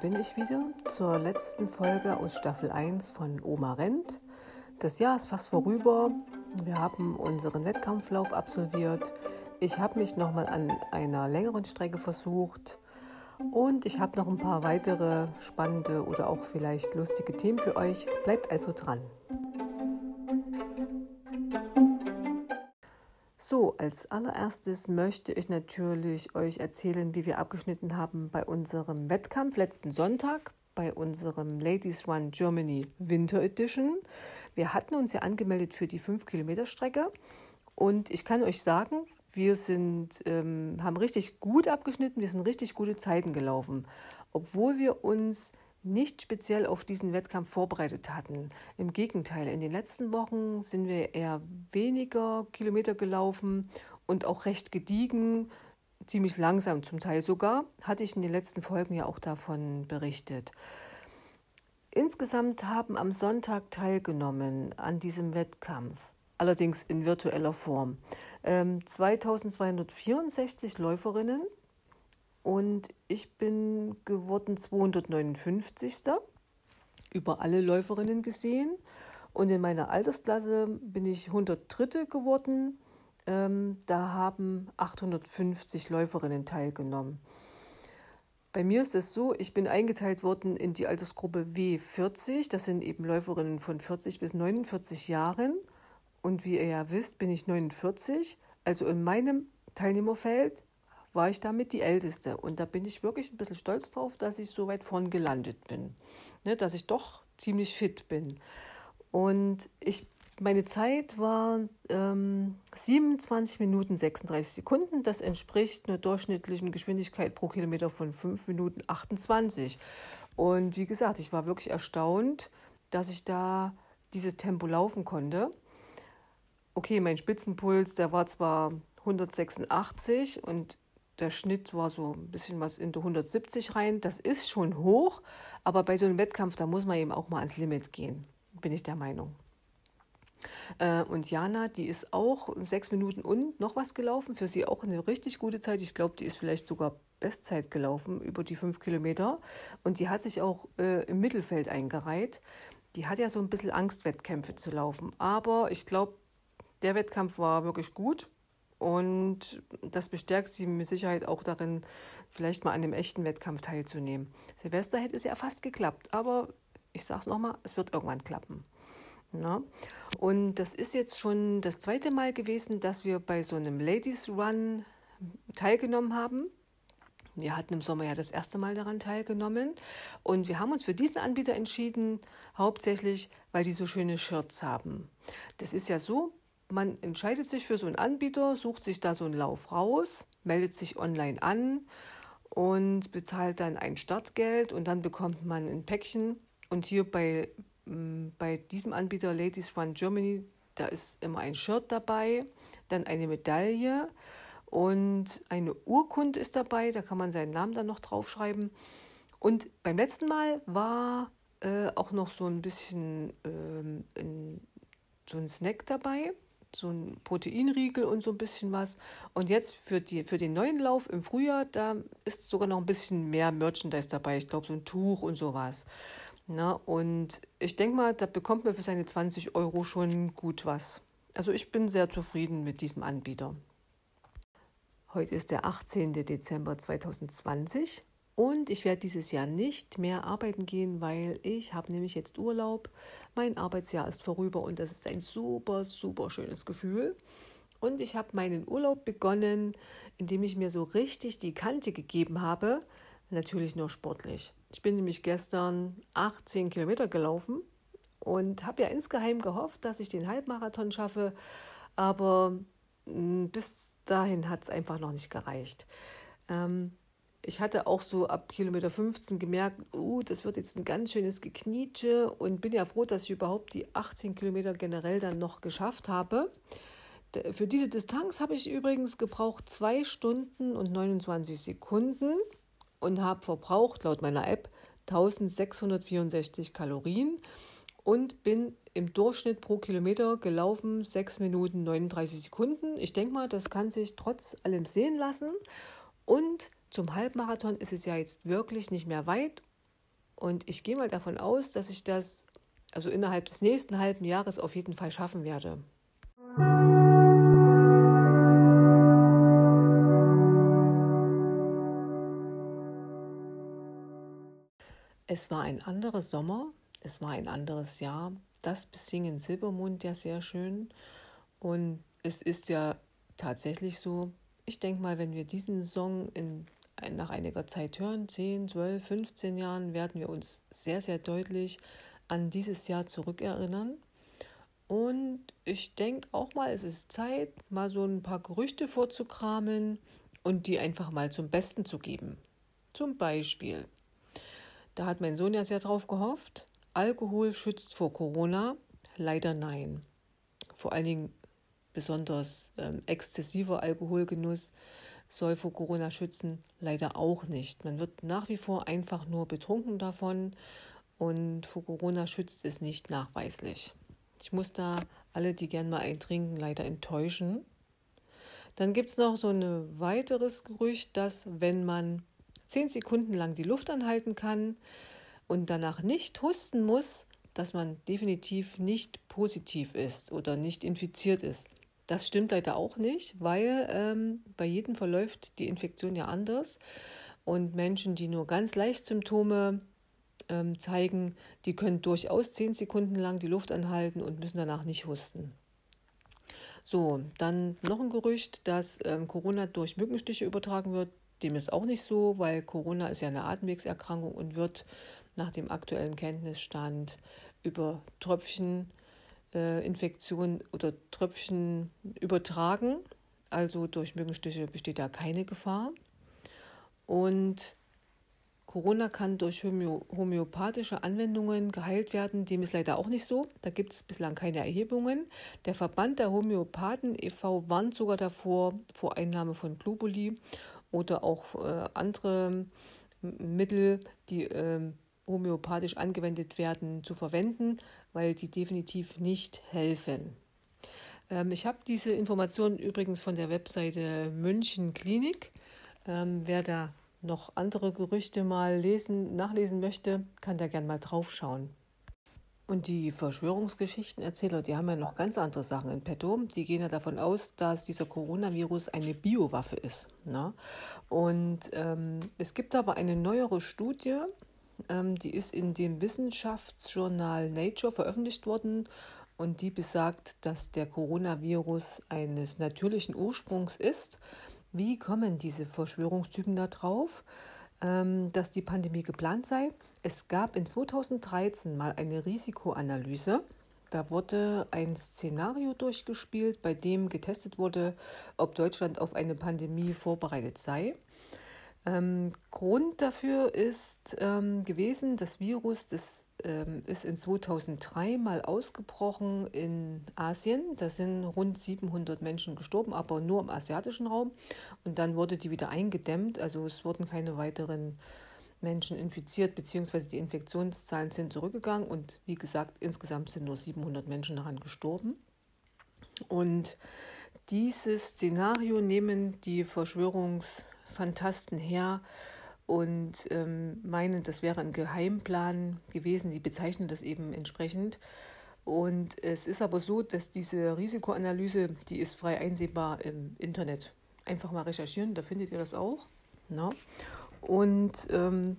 bin ich wieder zur letzten Folge aus Staffel 1 von Oma Rent. Das Jahr ist fast vorüber. Wir haben unseren Wettkampflauf absolviert. Ich habe mich nochmal an einer längeren Strecke versucht. Und ich habe noch ein paar weitere spannende oder auch vielleicht lustige Themen für euch. Bleibt also dran. So, als allererstes möchte ich natürlich euch erzählen, wie wir abgeschnitten haben bei unserem Wettkampf letzten Sonntag, bei unserem Ladies Run Germany Winter Edition. Wir hatten uns ja angemeldet für die 5 Kilometer Strecke und ich kann euch sagen, wir sind, ähm, haben richtig gut abgeschnitten, wir sind richtig gute Zeiten gelaufen, obwohl wir uns nicht speziell auf diesen Wettkampf vorbereitet hatten. Im Gegenteil, in den letzten Wochen sind wir eher weniger Kilometer gelaufen und auch recht gediegen, ziemlich langsam zum Teil sogar. Hatte ich in den letzten Folgen ja auch davon berichtet. Insgesamt haben am Sonntag teilgenommen an diesem Wettkampf, allerdings in virtueller Form, 2264 ähm, Läuferinnen und ich bin geworden 259. über alle Läuferinnen gesehen. Und in meiner Altersklasse bin ich 103. geworden. Ähm, da haben 850 Läuferinnen teilgenommen. Bei mir ist es so, ich bin eingeteilt worden in die Altersgruppe W40. Das sind eben Läuferinnen von 40 bis 49 Jahren. Und wie ihr ja wisst, bin ich 49. Also in meinem Teilnehmerfeld war ich damit die Älteste. Und da bin ich wirklich ein bisschen stolz drauf, dass ich so weit vorn gelandet bin. Ne, dass ich doch ziemlich fit bin. Und ich, meine Zeit war ähm, 27 Minuten 36 Sekunden. Das entspricht einer durchschnittlichen Geschwindigkeit pro Kilometer von 5 Minuten 28. Und wie gesagt, ich war wirklich erstaunt, dass ich da dieses Tempo laufen konnte. Okay, mein Spitzenpuls, der war zwar 186 und der Schnitt war so ein bisschen was in die 170 rein. Das ist schon hoch, aber bei so einem Wettkampf, da muss man eben auch mal ans Limit gehen, bin ich der Meinung. Äh, und Jana, die ist auch sechs Minuten und noch was gelaufen. Für sie auch eine richtig gute Zeit. Ich glaube, die ist vielleicht sogar Bestzeit gelaufen über die fünf Kilometer. Und die hat sich auch äh, im Mittelfeld eingereiht. Die hat ja so ein bisschen Angst, Wettkämpfe zu laufen. Aber ich glaube, der Wettkampf war wirklich gut. Und das bestärkt sie mit Sicherheit auch darin, vielleicht mal an dem echten Wettkampf teilzunehmen. Silvester hätte es ja fast geklappt, aber ich sage es nochmal, es wird irgendwann klappen. Na? Und das ist jetzt schon das zweite Mal gewesen, dass wir bei so einem Ladies Run teilgenommen haben. Wir hatten im Sommer ja das erste Mal daran teilgenommen und wir haben uns für diesen Anbieter entschieden, hauptsächlich, weil die so schöne Shirts haben. Das ist ja so, man entscheidet sich für so einen Anbieter, sucht sich da so einen Lauf raus, meldet sich online an und bezahlt dann ein Startgeld und dann bekommt man ein Päckchen. Und hier bei, mm, bei diesem Anbieter Ladies Run Germany, da ist immer ein Shirt dabei, dann eine Medaille und eine Urkunde ist dabei, da kann man seinen Namen dann noch draufschreiben. Und beim letzten Mal war äh, auch noch so ein bisschen ähm, ein, so ein Snack dabei so ein Proteinriegel und so ein bisschen was. Und jetzt für, die, für den neuen Lauf im Frühjahr, da ist sogar noch ein bisschen mehr Merchandise dabei. Ich glaube, so ein Tuch und sowas. Na, und ich denke mal, da bekommt man für seine 20 Euro schon gut was. Also ich bin sehr zufrieden mit diesem Anbieter. Heute ist der 18. Dezember 2020 und ich werde dieses Jahr nicht mehr arbeiten gehen, weil ich habe nämlich jetzt Urlaub. Mein Arbeitsjahr ist vorüber und das ist ein super, super schönes Gefühl. Und ich habe meinen Urlaub begonnen, indem ich mir so richtig die Kante gegeben habe. Natürlich nur sportlich. Ich bin nämlich gestern 18 Kilometer gelaufen und habe ja insgeheim gehofft, dass ich den Halbmarathon schaffe. Aber mm, bis dahin hat es einfach noch nicht gereicht. Ähm, ich hatte auch so ab Kilometer 15 gemerkt, uh, das wird jetzt ein ganz schönes Geknietsche und bin ja froh, dass ich überhaupt die 18 Kilometer generell dann noch geschafft habe. Für diese Distanz habe ich übrigens gebraucht 2 Stunden und 29 Sekunden und habe verbraucht laut meiner App 1664 Kalorien und bin im Durchschnitt pro Kilometer gelaufen 6 Minuten 39 Sekunden. Ich denke mal, das kann sich trotz allem sehen lassen und zum Halbmarathon ist es ja jetzt wirklich nicht mehr weit. Und ich gehe mal davon aus, dass ich das also innerhalb des nächsten halben Jahres auf jeden Fall schaffen werde. Es war ein anderer Sommer, es war ein anderes Jahr. Das Besingen Silbermond ja sehr schön. Und es ist ja tatsächlich so, ich denke mal, wenn wir diesen Song in, nach einiger Zeit hören, 10, 12, 15 Jahren, werden wir uns sehr, sehr deutlich an dieses Jahr zurückerinnern. Und ich denke auch mal, es ist Zeit, mal so ein paar Gerüchte vorzukramen und die einfach mal zum Besten zu geben. Zum Beispiel, da hat mein Sohn ja sehr drauf gehofft. Alkohol schützt vor Corona? Leider nein. Vor allen Dingen besonders ähm, exzessiver Alkoholgenuss soll vor Corona schützen? Leider auch nicht. Man wird nach wie vor einfach nur betrunken davon und vor Corona schützt es nicht nachweislich. Ich muss da alle, die gern mal eintrinken, leider enttäuschen. Dann gibt es noch so ein weiteres Gerücht, dass wenn man zehn Sekunden lang die Luft anhalten kann und danach nicht husten muss, dass man definitiv nicht positiv ist oder nicht infiziert ist. Das stimmt leider auch nicht, weil ähm, bei jedem verläuft die Infektion ja anders. Und Menschen, die nur ganz leicht Symptome ähm, zeigen, die können durchaus zehn Sekunden lang die Luft anhalten und müssen danach nicht husten. So, dann noch ein Gerücht, dass ähm, Corona durch Mückenstiche übertragen wird. Dem ist auch nicht so, weil Corona ist ja eine Atemwegserkrankung und wird nach dem aktuellen Kenntnisstand über Tröpfcheninfektion äh, oder Tröpfchen übertragen. Also durch Mückenstiche besteht da keine Gefahr. Und Corona kann durch homöopathische Anwendungen geheilt werden. Dem ist leider auch nicht so. Da gibt es bislang keine Erhebungen. Der Verband der Homöopathen e.V. warnt sogar davor, vor Einnahme von Globuli oder auch äh, andere Mittel, die äh, homöopathisch angewendet werden, zu verwenden, weil die definitiv nicht helfen. Ähm, ich habe diese Informationen übrigens von der Webseite München Klinik. Ähm, wer da noch andere Gerüchte mal lesen, nachlesen möchte, kann da gerne mal drauf schauen. Und die Verschwörungsgeschichtenerzähler, die haben ja noch ganz andere Sachen in petto. Die gehen ja davon aus, dass dieser Coronavirus eine Biowaffe ist. Ne? Und ähm, es gibt aber eine neuere Studie, die ist in dem Wissenschaftsjournal Nature veröffentlicht worden. Und die besagt, dass der Coronavirus eines natürlichen Ursprungs ist. Wie kommen diese Verschwörungstypen da drauf, ähm, dass die Pandemie geplant sei? Es gab in 2013 mal eine Risikoanalyse. Da wurde ein Szenario durchgespielt, bei dem getestet wurde, ob Deutschland auf eine Pandemie vorbereitet sei. Ähm, Grund dafür ist ähm, gewesen, das Virus das, ähm, ist in 2003 mal ausgebrochen in Asien. Da sind rund 700 Menschen gestorben, aber nur im asiatischen Raum. Und dann wurde die wieder eingedämmt. Also es wurden keine weiteren Menschen infiziert, beziehungsweise die Infektionszahlen sind zurückgegangen und wie gesagt, insgesamt sind nur 700 Menschen daran gestorben. Und dieses Szenario nehmen die Verschwörungsfantasten her und ähm, meinen, das wäre ein Geheimplan gewesen. Sie bezeichnen das eben entsprechend. Und es ist aber so, dass diese Risikoanalyse, die ist frei einsehbar im Internet. Einfach mal recherchieren, da findet ihr das auch. Na? Ne? Und ähm,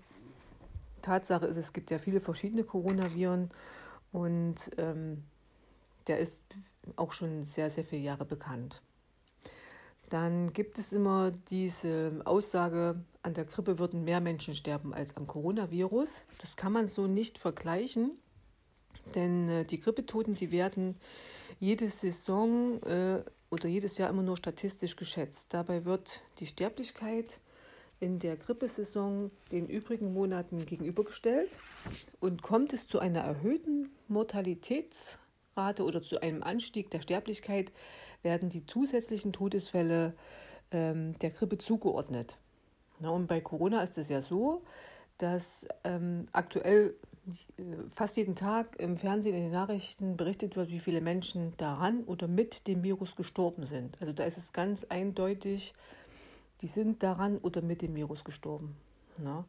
Tatsache ist, es gibt ja viele verschiedene Coronaviren und ähm, der ist auch schon sehr, sehr viele Jahre bekannt. Dann gibt es immer diese Aussage, an der Grippe würden mehr Menschen sterben als am Coronavirus. Das kann man so nicht vergleichen, denn äh, die Grippetoten, die werden jede Saison äh, oder jedes Jahr immer nur statistisch geschätzt. Dabei wird die Sterblichkeit in der Grippesaison den übrigen Monaten gegenübergestellt und kommt es zu einer erhöhten Mortalitätsrate oder zu einem Anstieg der Sterblichkeit, werden die zusätzlichen Todesfälle ähm, der Grippe zugeordnet. Na, und bei Corona ist es ja so, dass ähm, aktuell äh, fast jeden Tag im Fernsehen, in den Nachrichten berichtet wird, wie viele Menschen daran oder mit dem Virus gestorben sind. Also da ist es ganz eindeutig, die sind daran oder mit dem Virus gestorben. Ne?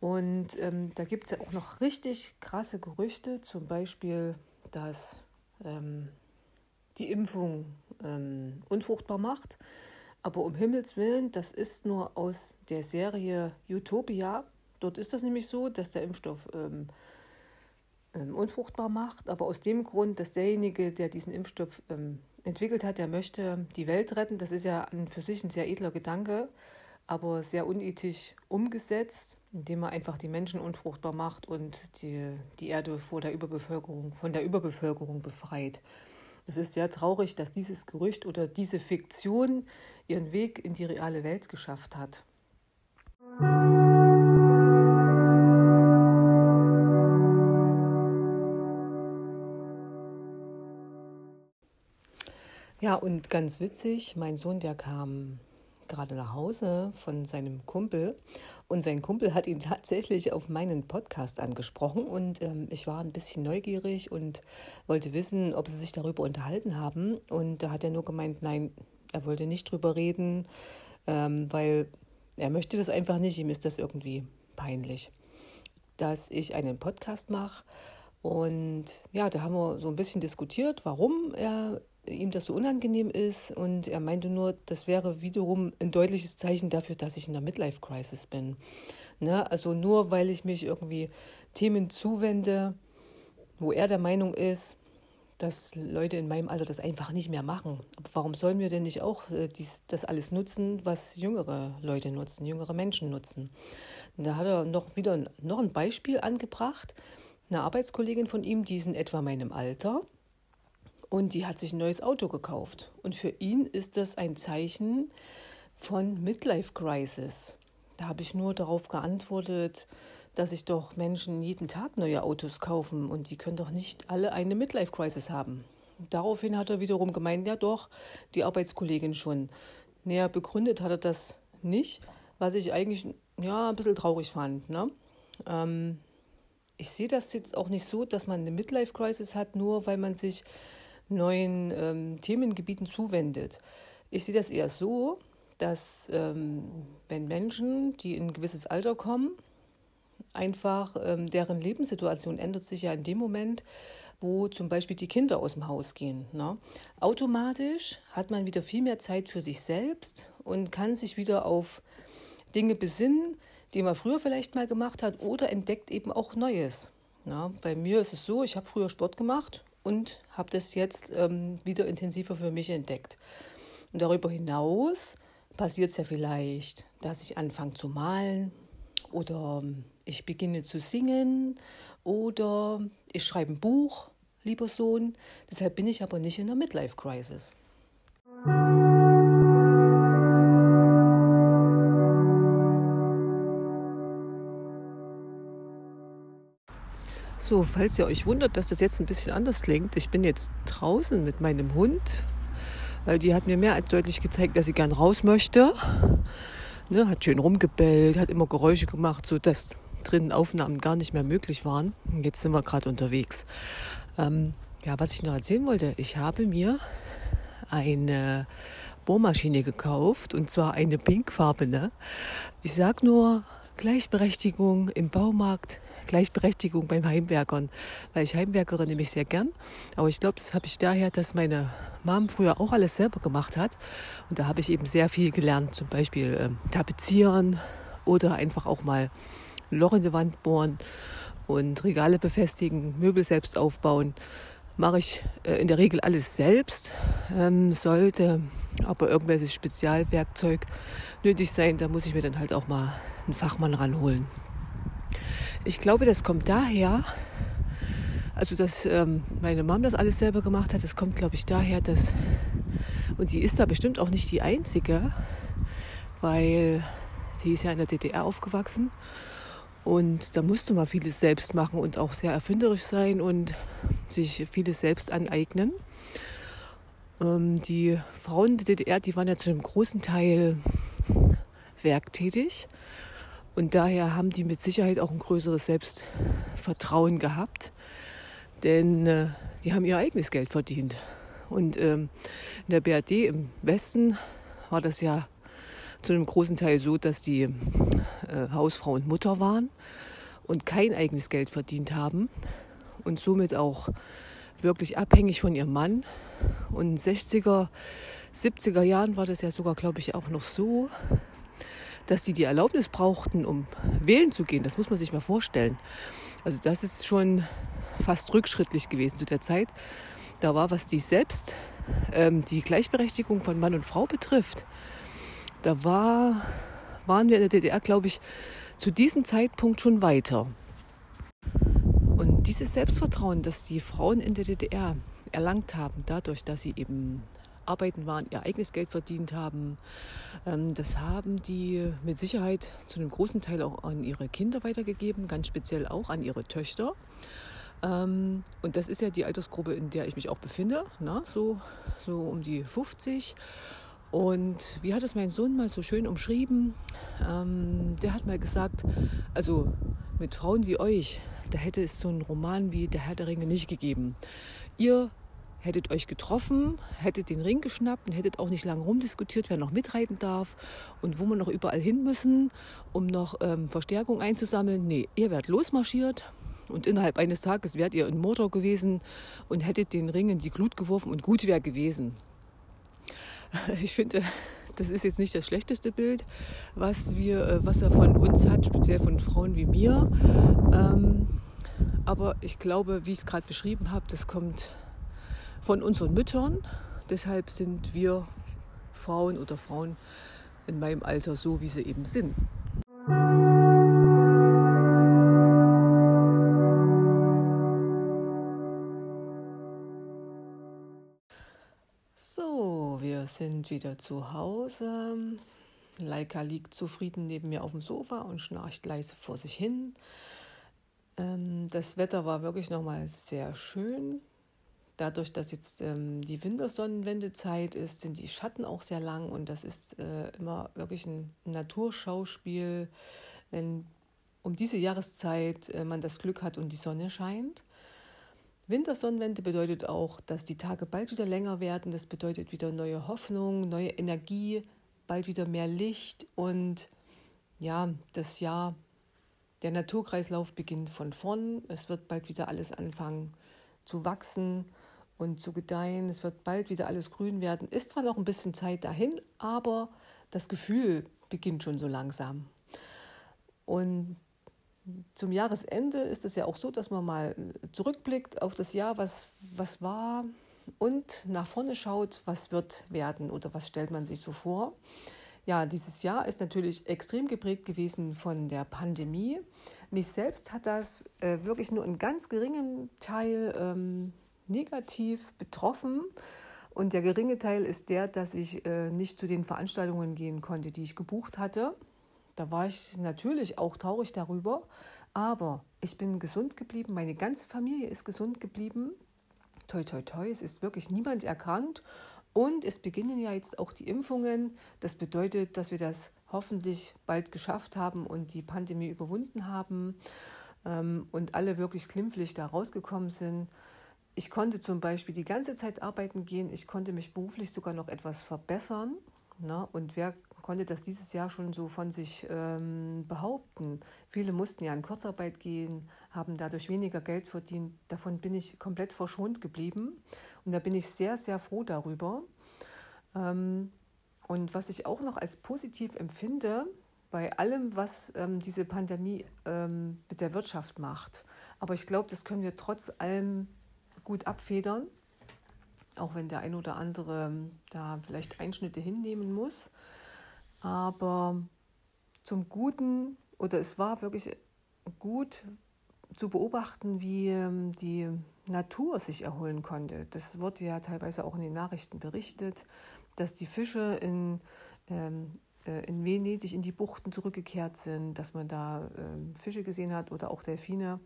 Und ähm, da gibt es ja auch noch richtig krasse Gerüchte, zum Beispiel, dass ähm, die Impfung ähm, unfruchtbar macht. Aber um Himmels Willen, das ist nur aus der Serie Utopia. Dort ist das nämlich so, dass der Impfstoff ähm, ähm, unfruchtbar macht. Aber aus dem Grund, dass derjenige, der diesen Impfstoff ähm, entwickelt hat, der möchte die Welt retten. Das ist ja an für sich ein sehr edler Gedanke aber sehr unethisch umgesetzt, indem man einfach die Menschen unfruchtbar macht und die, die Erde vor der Überbevölkerung, von der Überbevölkerung befreit. Es ist sehr traurig, dass dieses Gerücht oder diese Fiktion ihren Weg in die reale Welt geschafft hat. Ja, und ganz witzig, mein Sohn, der kam gerade nach Hause von seinem Kumpel. Und sein Kumpel hat ihn tatsächlich auf meinen Podcast angesprochen. Und ähm, ich war ein bisschen neugierig und wollte wissen, ob sie sich darüber unterhalten haben. Und da hat er nur gemeint, nein, er wollte nicht drüber reden, ähm, weil er möchte das einfach nicht, ihm ist das irgendwie peinlich, dass ich einen Podcast mache. Und ja, da haben wir so ein bisschen diskutiert, warum er ihm das so unangenehm ist. Und er meinte nur, das wäre wiederum ein deutliches Zeichen dafür, dass ich in der Midlife-Crisis bin. Ne? Also nur weil ich mich irgendwie Themen zuwende, wo er der Meinung ist, dass Leute in meinem Alter das einfach nicht mehr machen. Warum sollen wir denn nicht auch äh, dies, das alles nutzen, was jüngere Leute nutzen, jüngere Menschen nutzen? Und da hat er noch wieder noch ein Beispiel angebracht. Eine Arbeitskollegin von ihm, die ist in etwa meinem Alter, und die hat sich ein neues Auto gekauft. Und für ihn ist das ein Zeichen von Midlife Crisis. Da habe ich nur darauf geantwortet, dass sich doch Menschen jeden Tag neue Autos kaufen und die können doch nicht alle eine Midlife Crisis haben. Daraufhin hat er wiederum gemeint, ja doch, die Arbeitskollegin schon. Näher begründet hat er das nicht, was ich eigentlich ja, ein bisschen traurig fand. Ne? Ähm, ich sehe das jetzt auch nicht so, dass man eine Midlife Crisis hat, nur weil man sich neuen ähm, Themengebieten zuwendet. Ich sehe das eher so, dass ähm, wenn Menschen, die in ein gewisses Alter kommen, einfach ähm, deren Lebenssituation ändert sich ja in dem Moment, wo zum Beispiel die Kinder aus dem Haus gehen. Ne? Automatisch hat man wieder viel mehr Zeit für sich selbst und kann sich wieder auf Dinge besinnen, die man früher vielleicht mal gemacht hat oder entdeckt eben auch Neues. Ne? Bei mir ist es so, ich habe früher Sport gemacht und habe das jetzt ähm, wieder intensiver für mich entdeckt. Und darüber hinaus passiert es ja vielleicht, dass ich anfange zu malen oder ähm, ich beginne zu singen oder ich schreibe ein Buch, lieber Sohn. Deshalb bin ich aber nicht in der Midlife-Crisis. So, falls ihr euch wundert, dass das jetzt ein bisschen anders klingt, ich bin jetzt draußen mit meinem Hund, weil die hat mir mehr als deutlich gezeigt, dass sie gern raus möchte. Ne, hat schön rumgebellt, hat immer Geräusche gemacht, sodass drinnen Aufnahmen gar nicht mehr möglich waren. Jetzt sind wir gerade unterwegs. Ähm, ja, was ich noch erzählen wollte, ich habe mir eine Bohrmaschine gekauft und zwar eine pinkfarbene. Ich sag nur Gleichberechtigung im Baumarkt Gleichberechtigung beim Heimwerkern, weil ich Heimwerkerin nämlich sehr gern. Aber ich glaube, das habe ich daher, dass meine Mom früher auch alles selber gemacht hat. Und da habe ich eben sehr viel gelernt, zum Beispiel ähm, tapezieren oder einfach auch mal ein Loch in die Wand bohren und Regale befestigen, Möbel selbst aufbauen. Mache ich äh, in der Regel alles selbst. Ähm, sollte aber irgendwelches Spezialwerkzeug nötig sein, da muss ich mir dann halt auch mal einen Fachmann ranholen. Ich glaube, das kommt daher, also dass ähm, meine Mom das alles selber gemacht hat, das kommt, glaube ich, daher, dass, und sie ist da bestimmt auch nicht die Einzige, weil sie ist ja in der DDR aufgewachsen und da musste man vieles selbst machen und auch sehr erfinderisch sein und sich vieles selbst aneignen. Ähm, die Frauen der DDR, die waren ja zu einem großen Teil werktätig und daher haben die mit Sicherheit auch ein größeres Selbstvertrauen gehabt, denn äh, die haben ihr eigenes Geld verdient. Und ähm, in der BRD im Westen war das ja zu einem großen Teil so, dass die äh, Hausfrau und Mutter waren und kein eigenes Geld verdient haben und somit auch wirklich abhängig von ihrem Mann. Und in 60er, 70er Jahren war das ja sogar, glaube ich, auch noch so, dass sie die Erlaubnis brauchten, um wählen zu gehen. Das muss man sich mal vorstellen. Also das ist schon fast rückschrittlich gewesen zu der Zeit. Da war, was die selbst, ähm, die Gleichberechtigung von Mann und Frau betrifft, da war, waren wir in der DDR, glaube ich, zu diesem Zeitpunkt schon weiter. Und dieses Selbstvertrauen, das die Frauen in der DDR erlangt haben, dadurch, dass sie eben arbeiten waren, ihr eigenes Geld verdient haben, ähm, das haben die mit Sicherheit zu einem großen Teil auch an ihre Kinder weitergegeben, ganz speziell auch an ihre Töchter. Ähm, und das ist ja die Altersgruppe, in der ich mich auch befinde, na, so, so um die 50. Und wie hat es mein Sohn mal so schön umschrieben? Ähm, der hat mal gesagt, also mit Frauen wie euch, da hätte es so einen Roman wie Der Herr der Ringe nicht gegeben. Ihr hättet euch getroffen, hättet den Ring geschnappt und hättet auch nicht lange rumdiskutiert, wer noch mitreiten darf und wo wir noch überall hin müssen, um noch ähm, Verstärkung einzusammeln. Nee, ihr werdet losmarschiert und innerhalb eines Tages wärt ihr in Motor gewesen und hättet den Ring in die Glut geworfen und gut wäre gewesen. Ich finde, das ist jetzt nicht das schlechteste Bild, was, wir, äh, was er von uns hat, speziell von Frauen wie mir. Ähm, aber ich glaube, wie ich es gerade beschrieben habe, das kommt von unseren Müttern. Deshalb sind wir Frauen oder Frauen in meinem Alter so, wie sie eben sind. So, wir sind wieder zu Hause. Leika liegt zufrieden neben mir auf dem Sofa und schnarcht leise vor sich hin. Ähm, das Wetter war wirklich nochmal sehr schön. Dadurch, dass jetzt ähm, die Wintersonnenwendezeit ist, sind die Schatten auch sehr lang und das ist äh, immer wirklich ein Naturschauspiel, wenn um diese Jahreszeit äh, man das Glück hat und die Sonne scheint. Wintersonnenwende bedeutet auch, dass die Tage bald wieder länger werden. Das bedeutet wieder neue Hoffnung, neue Energie, bald wieder mehr Licht und ja, das Jahr, der Naturkreislauf beginnt von vorn. Es wird bald wieder alles anfangen zu wachsen und zu gedeihen. Es wird bald wieder alles grün werden. Ist zwar noch ein bisschen Zeit dahin, aber das Gefühl beginnt schon so langsam. Und zum Jahresende ist es ja auch so, dass man mal zurückblickt auf das Jahr, was, was war und nach vorne schaut, was wird werden oder was stellt man sich so vor. Ja, dieses Jahr ist natürlich extrem geprägt gewesen von der Pandemie. Mich selbst hat das äh, wirklich nur in ganz geringem Teil ähm, negativ betroffen. Und der geringe Teil ist der, dass ich äh, nicht zu den Veranstaltungen gehen konnte, die ich gebucht hatte. Da war ich natürlich auch traurig darüber. Aber ich bin gesund geblieben, meine ganze Familie ist gesund geblieben. Toi, toi, toi, es ist wirklich niemand erkrankt. Und es beginnen ja jetzt auch die Impfungen. Das bedeutet, dass wir das hoffentlich bald geschafft haben und die Pandemie überwunden haben ähm, und alle wirklich glimpflich da rausgekommen sind. Ich konnte zum Beispiel die ganze Zeit arbeiten gehen. Ich konnte mich beruflich sogar noch etwas verbessern. Ne? Und wer konnte das dieses Jahr schon so von sich ähm, behaupten. Viele mussten ja in Kurzarbeit gehen, haben dadurch weniger Geld verdient. Davon bin ich komplett verschont geblieben. Und da bin ich sehr, sehr froh darüber. Ähm, und was ich auch noch als positiv empfinde, bei allem, was ähm, diese Pandemie ähm, mit der Wirtschaft macht. Aber ich glaube, das können wir trotz allem gut abfedern, auch wenn der ein oder andere ähm, da vielleicht Einschnitte hinnehmen muss. Aber zum Guten, oder es war wirklich gut zu beobachten, wie ähm, die Natur sich erholen konnte. Das wurde ja teilweise auch in den Nachrichten berichtet, dass die Fische in, ähm, äh, in Venedig in die Buchten zurückgekehrt sind, dass man da ähm, Fische gesehen hat oder auch Delfine.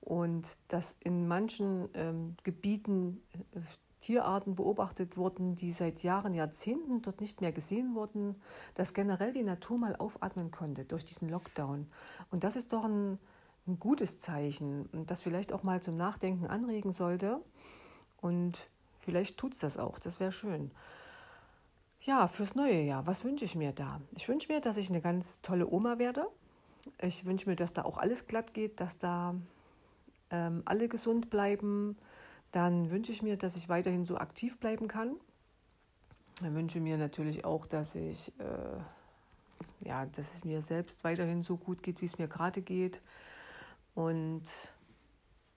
Und dass in manchen ähm, Gebieten äh, Tierarten beobachtet wurden, die seit Jahren, Jahrzehnten dort nicht mehr gesehen wurden, dass generell die Natur mal aufatmen konnte durch diesen Lockdown. Und das ist doch ein, ein gutes Zeichen, das vielleicht auch mal zum Nachdenken anregen sollte. Und vielleicht tut es das auch, das wäre schön. Ja, fürs neue Jahr, was wünsche ich mir da? Ich wünsche mir, dass ich eine ganz tolle Oma werde, Ich wünsche mir, dass da auch alles glatt geht, dass da ähm, alle gesund bleiben. Dann wünsche ich mir, dass ich weiterhin so aktiv bleiben kann. Ich wünsche mir natürlich auch, dass ich äh, ja, dass es mir selbst weiterhin so gut geht, wie es mir gerade geht. Und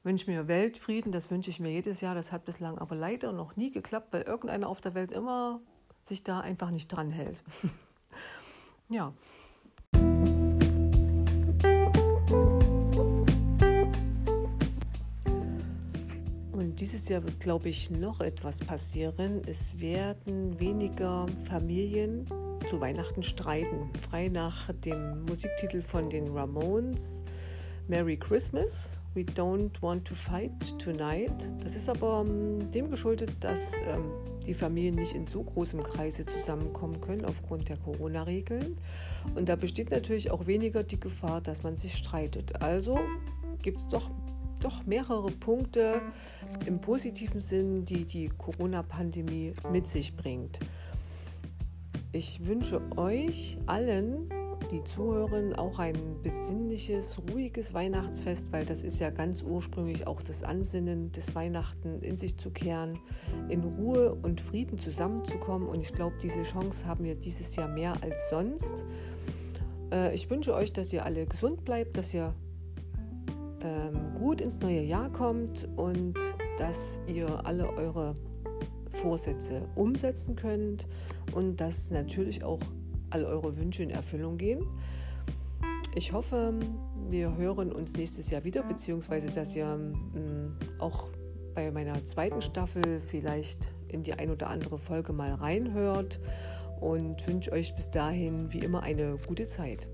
wünsche mir Weltfrieden, das wünsche ich mir jedes Jahr. Das hat bislang aber leider noch nie geklappt, weil irgendeiner auf der Welt immer sich da einfach nicht dran hält. ja. Dieses Jahr wird, glaube ich, noch etwas passieren. Es werden weniger Familien zu Weihnachten streiten. Frei nach dem Musiktitel von den Ramones, Merry Christmas We Don't Want to Fight Tonight. Das ist aber um, dem geschuldet, dass ähm, die Familien nicht in so großem Kreise zusammenkommen können aufgrund der Corona-Regeln. Und da besteht natürlich auch weniger die Gefahr, dass man sich streitet. Also gibt es doch, doch mehrere Punkte im positiven Sinn, die die Corona-Pandemie mit sich bringt. Ich wünsche euch allen die zuhören, auch ein besinnliches, ruhiges Weihnachtsfest, weil das ist ja ganz ursprünglich auch das Ansinnen des Weihnachten in sich zu kehren, in Ruhe und Frieden zusammenzukommen. Und ich glaube, diese Chance haben wir dieses Jahr mehr als sonst. Äh, ich wünsche euch, dass ihr alle gesund bleibt, dass ihr ähm, gut ins neue Jahr kommt und dass ihr alle eure Vorsätze umsetzen könnt und dass natürlich auch all eure Wünsche in Erfüllung gehen. Ich hoffe, wir hören uns nächstes Jahr wieder, beziehungsweise dass ihr ähm, auch bei meiner zweiten Staffel vielleicht in die ein oder andere Folge mal reinhört und wünsche euch bis dahin wie immer eine gute Zeit.